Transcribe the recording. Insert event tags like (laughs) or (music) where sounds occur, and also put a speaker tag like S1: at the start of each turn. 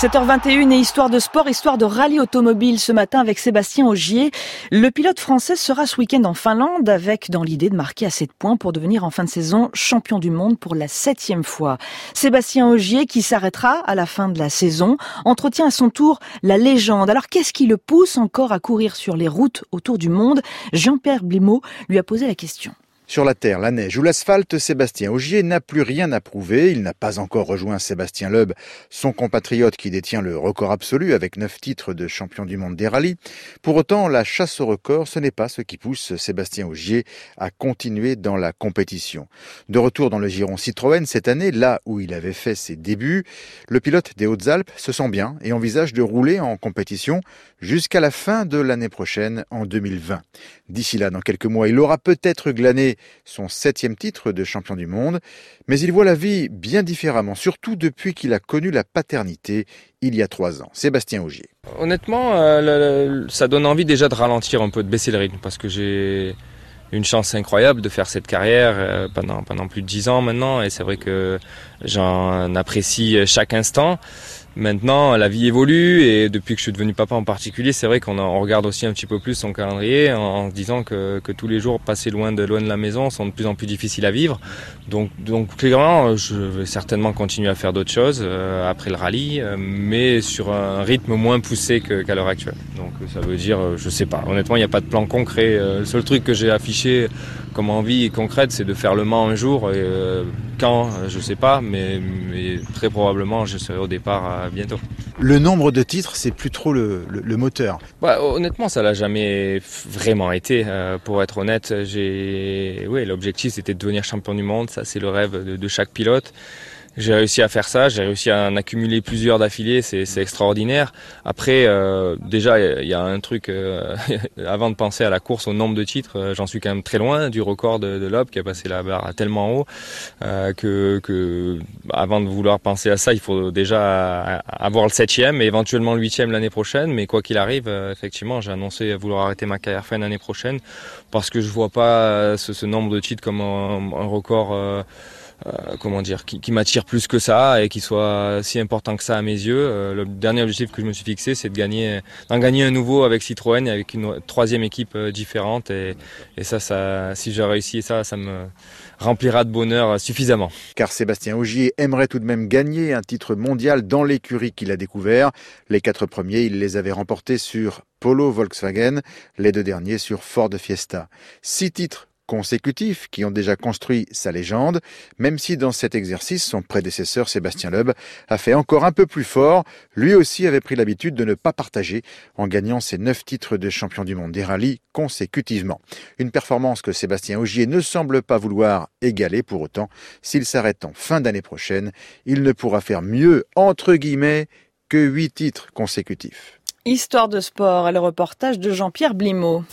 S1: 7h21 et histoire de sport, histoire de rallye automobile ce matin avec Sébastien Augier. Le pilote français sera ce week-end en Finlande avec dans l'idée de marquer assez de points pour devenir en fin de saison champion du monde pour la septième fois. Sébastien Augier qui s'arrêtera à la fin de la saison entretient à son tour la légende. Alors qu'est-ce qui le pousse encore à courir sur les routes autour du monde? Jean-Pierre Blimaud lui a posé la question.
S2: Sur la terre, la neige ou l'asphalte, Sébastien Augier n'a plus rien à prouver. Il n'a pas encore rejoint Sébastien Loeb, son compatriote qui détient le record absolu avec neuf titres de champion du monde des rallyes. Pour autant, la chasse au record, ce n'est pas ce qui pousse Sébastien Augier à continuer dans la compétition. De retour dans le giron Citroën cette année, là où il avait fait ses débuts, le pilote des Hautes-Alpes se sent bien et envisage de rouler en compétition jusqu'à la fin de l'année prochaine en 2020. D'ici là, dans quelques mois, il aura peut-être glané son septième titre de champion du monde, mais il voit la vie bien différemment, surtout depuis qu'il a connu la paternité il y a trois ans. Sébastien Augier.
S3: Honnêtement, euh, ça donne envie déjà de ralentir un peu, de baisser le rythme, parce que j'ai une chance incroyable de faire cette carrière euh, pendant, pendant plus de dix ans maintenant, et c'est vrai que j'en apprécie chaque instant. Maintenant, la vie évolue et depuis que je suis devenu papa en particulier, c'est vrai qu'on regarde aussi un petit peu plus son calendrier en, disant que, tous les jours passés loin de loin de la maison sont de plus en plus difficiles à vivre. Donc, donc clairement, je vais certainement continuer à faire d'autres choses euh, après le rallye, euh, mais sur un rythme moins poussé qu'à l'heure actuelle. Donc ça veut dire, euh, je sais pas. Honnêtement, il n'y a pas de plan concret. le seul truc que j'ai affiché comme envie concrète, c'est de faire le Mans un jour. Et, quand, je sais pas, mais, mais très probablement, je serai au départ bientôt.
S2: Le nombre de titres, c'est plus trop le, moteur.
S3: Bah, honnêtement, ça l'a jamais vraiment été. Euh, pour être honnête, j'ai, oui, l'objectif c'était de devenir champion du monde. Ça, c'est le rêve de chaque pilote. J'ai réussi à faire ça, j'ai réussi à en accumuler plusieurs d'affilée, c'est extraordinaire. Après, euh, déjà, il y, a un truc, euh, (laughs) avant de penser à la course, au nombre de titres, euh, j'en suis quand même très loin du record de, de qui a passé la barre tellement haut que, que, avant de vouloir penser à ça, il faut déjà avoir le septième et éventuellement le huitième l'année prochaine. Mais quoi qu'il arrive, effectivement, j'ai annoncé vouloir arrêter ma carrière fin l'année prochaine parce que je vois pas ce, ce, nombre de titres comme un, un record euh, comment dire, qui, qui m'attire plus que ça et qui soit si important que ça à mes yeux. Euh, le dernier objectif que je me suis fixé, c'est de gagner, d'en gagner un nouveau avec Citroën et avec une troisième équipe euh, différente. Et, et ça, ça, si j'ai réussi ça, ça me remplira de bonheur suffisamment.
S2: Car Sébastien Augier aimerait tout de même gagner un titre mondial dans l'écurie qu'il a découvert. Les quatre premiers, il les avait remportés sur Polo Volkswagen, les deux derniers sur Ford Fiesta. Six titres consécutifs qui ont déjà construit sa légende, même si dans cet exercice, son prédécesseur Sébastien Loeb a fait encore un peu plus fort. Lui aussi avait pris l'habitude de ne pas partager en gagnant ses neuf titres de champion du monde des rallyes consécutivement. Une performance que Sébastien Augier ne semble pas vouloir égaler pour autant. S'il s'arrête en fin d'année prochaine, il ne pourra faire mieux, entre guillemets, que huit titres consécutifs.
S1: Histoire de sport, le reportage de Jean-Pierre Blimaud.